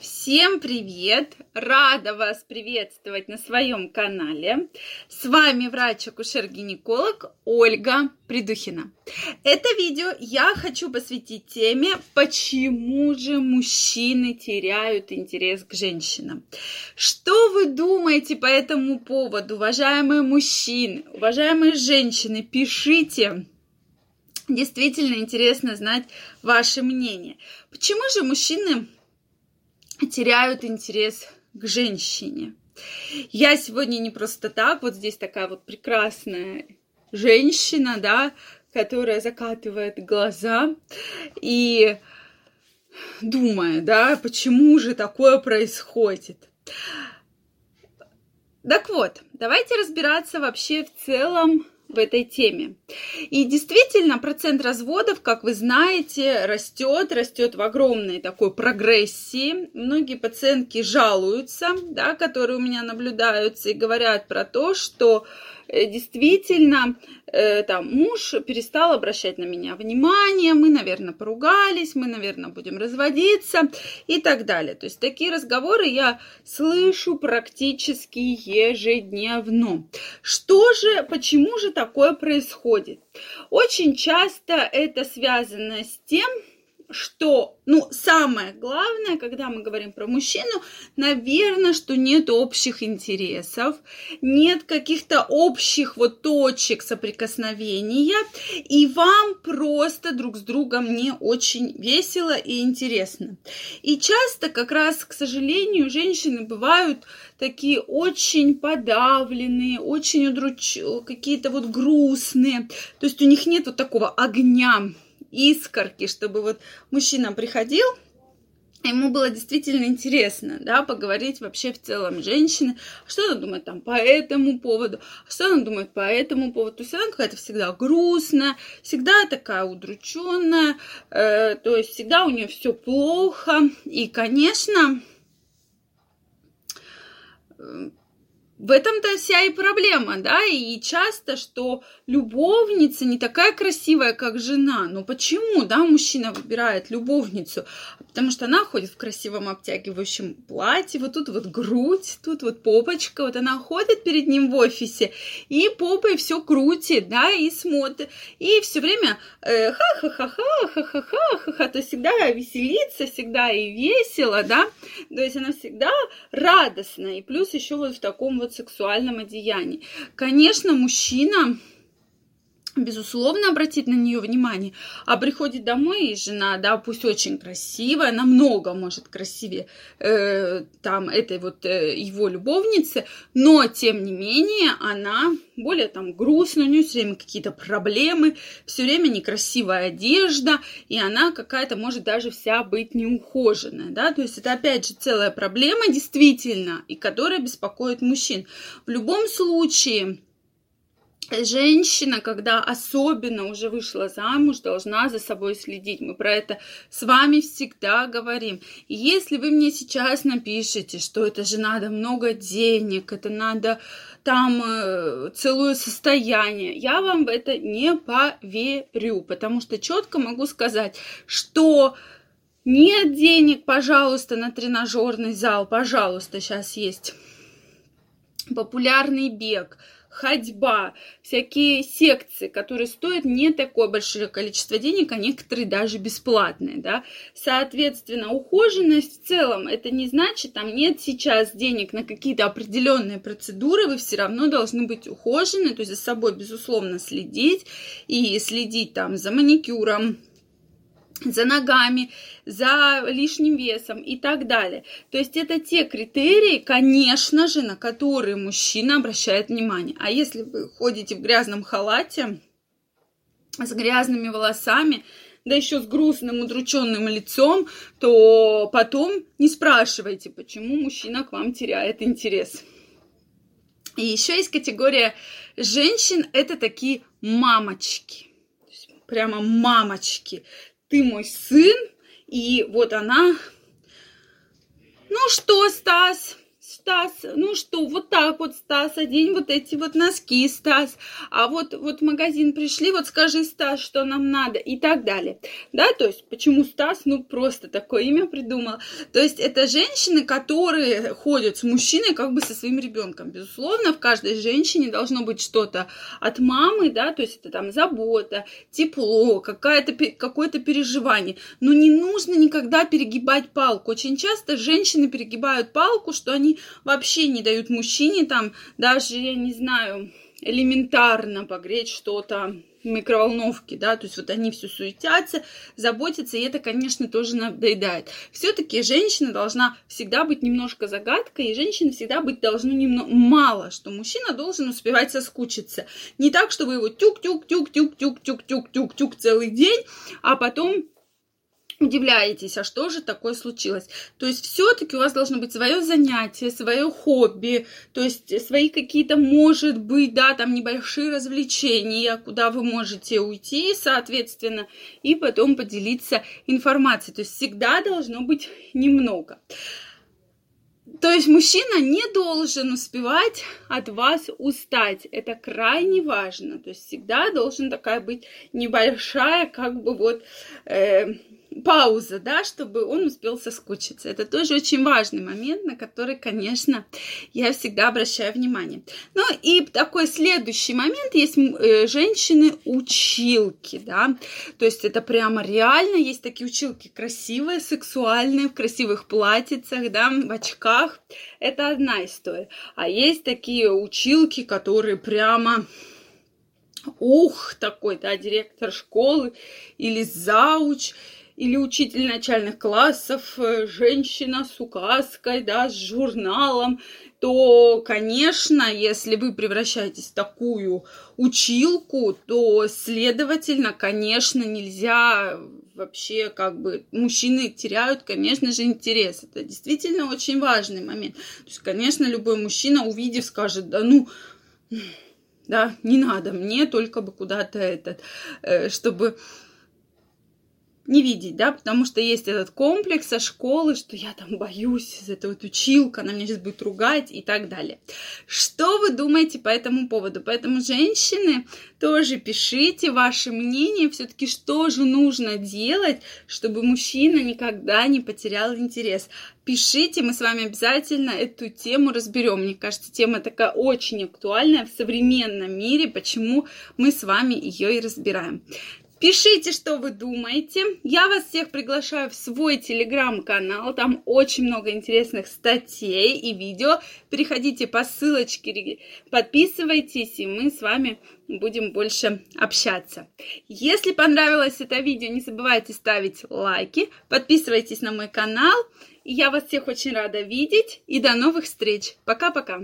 Всем привет! Рада вас приветствовать на своем канале. С вами врач-акушер-гинеколог Ольга Придухина. Это видео я хочу посвятить теме, почему же мужчины теряют интерес к женщинам. Что вы думаете по этому поводу, уважаемые мужчины, уважаемые женщины? Пишите Действительно интересно знать ваше мнение. Почему же мужчины теряют интерес к женщине? Я сегодня не просто так, вот здесь такая вот прекрасная женщина, да, которая закатывает глаза и думая, да, почему же такое происходит. Так вот, давайте разбираться вообще в целом в этой теме. И действительно, процент разводов, как вы знаете, растет, растет в огромной такой прогрессии. Многие пациентки жалуются, да, которые у меня наблюдаются и говорят про то, что действительно, э, там, муж перестал обращать на меня внимание, мы, наверное, поругались, мы, наверное, будем разводиться и так далее. То есть такие разговоры я слышу практически ежедневно. Что же, почему же такое происходит? Очень часто это связано с тем, что, ну, самое главное, когда мы говорим про мужчину, наверное, что нет общих интересов, нет каких-то общих вот точек соприкосновения, и вам просто друг с другом не очень весело и интересно. И часто как раз, к сожалению, женщины бывают такие очень подавленные, очень удруч... какие-то вот грустные, то есть у них нет вот такого огня искорки, чтобы вот мужчина приходил, ему было действительно интересно, да, поговорить вообще в целом женщины, что она думает там по этому поводу, что она думает по этому поводу. То есть она какая-то всегда грустная, всегда такая удрученная, э, то есть всегда у нее все плохо. И, конечно, э, в этом-то вся и проблема, да, и часто, что любовница не такая красивая, как жена. Но почему, да, мужчина выбирает любовницу? Потому что она ходит в красивом обтягивающем платье, вот тут вот грудь, тут вот попочка, вот она ходит перед ним в офисе и попой все крутит, да, и смотрит, и все время э, ха-ха-ха-ха, ха-ха-ха-ха, то всегда веселится, всегда и весело, да, то есть она всегда радостная, и плюс еще вот в таком вот сексуальном одеянии. Конечно, мужчина безусловно, обратить на нее внимание. А приходит домой и жена, да, пусть очень красивая, намного, может, красивее э, там этой вот э, его любовницы, но, тем не менее, она более там грустная, у нее все время какие-то проблемы, все время некрасивая одежда, и она какая-то может даже вся быть неухоженная, да, то есть это опять же целая проблема действительно, и которая беспокоит мужчин. В любом случае, женщина, когда особенно уже вышла замуж, должна за собой следить. Мы про это с вами всегда говорим. И если вы мне сейчас напишете, что это же надо много денег, это надо там э, целое состояние, я вам в это не поверю, потому что четко могу сказать, что нет денег, пожалуйста, на тренажерный зал, пожалуйста, сейчас есть популярный бег – ходьба, всякие секции, которые стоят не такое большое количество денег, а некоторые даже бесплатные, да. Соответственно, ухоженность в целом, это не значит, там нет сейчас денег на какие-то определенные процедуры, вы все равно должны быть ухожены, то есть за собой, безусловно, следить и следить там за маникюром, за ногами, за лишним весом и так далее. То есть это те критерии, конечно же, на которые мужчина обращает внимание. А если вы ходите в грязном халате, с грязными волосами, да еще с грустным, удрученным лицом, то потом не спрашивайте, почему мужчина к вам теряет интерес. И еще есть категория женщин, это такие мамочки. Прямо мамочки ты мой сын, и вот она, ну что, Стас, Стас, ну что, вот так вот, Стас, одень вот эти вот носки, Стас. А вот, вот в магазин пришли, вот скажи, Стас, что нам надо и так далее. Да, то есть, почему Стас? Ну, просто такое имя придумал. То есть, это женщины, которые ходят с мужчиной как бы со своим ребенком. Безусловно, в каждой женщине должно быть что-то от мамы, да, то есть, это там забота, тепло, какая-то, какое-то переживание. Но не нужно никогда перегибать палку. Очень часто женщины перегибают палку, что они вообще не дают мужчине там даже, я не знаю, элементарно погреть что-то в микроволновке, да, то есть вот они все суетятся, заботятся, и это, конечно, тоже надоедает. Все-таки женщина должна всегда быть немножко загадкой, и женщина всегда быть должна немного мало, что мужчина должен успевать соскучиться. Не так, чтобы его тюк-тюк-тюк-тюк-тюк-тюк-тюк-тюк целый день, а потом удивляетесь, а что же такое случилось. То есть все-таки у вас должно быть свое занятие, свое хобби, то есть свои какие-то, может быть, да, там небольшие развлечения, куда вы можете уйти, соответственно, и потом поделиться информацией. То есть всегда должно быть немного. То есть мужчина не должен успевать от вас устать. Это крайне важно. То есть всегда должен такая быть небольшая, как бы вот э, пауза, да, чтобы он успел соскучиться. Это тоже очень важный момент, на который, конечно, я всегда обращаю внимание. Ну и такой следующий момент есть э, женщины-училки, да, то есть это прямо реально, есть такие училки красивые, сексуальные, в красивых платьицах, да, в очках. Это одна история. А есть такие училки, которые прямо ух, такой, да, директор школы или зауч, или учитель начальных классов, э, женщина с указкой, да, с журналом, то, конечно, если вы превращаетесь в такую училку, то, следовательно, конечно, нельзя вообще как бы мужчины теряют, конечно же, интерес. Это действительно очень важный момент. То есть, конечно, любой мужчина, увидев, скажет, да ну, да, не надо мне, только бы куда-то этот, э, чтобы не видеть, да, потому что есть этот комплекс со школы, что я там боюсь, эта вот училка, она меня сейчас будет ругать и так далее. Что вы думаете по этому поводу? Поэтому, женщины, тоже пишите ваше мнение, все-таки что же нужно делать, чтобы мужчина никогда не потерял интерес. Пишите, мы с вами обязательно эту тему разберем. Мне кажется, тема такая очень актуальная в современном мире, почему мы с вами ее и разбираем. Пишите, что вы думаете. Я вас всех приглашаю в свой телеграм-канал. Там очень много интересных статей и видео. Переходите по ссылочке, подписывайтесь, и мы с вами будем больше общаться. Если понравилось это видео, не забывайте ставить лайки, подписывайтесь на мой канал. Я вас всех очень рада видеть и до новых встреч. Пока-пока.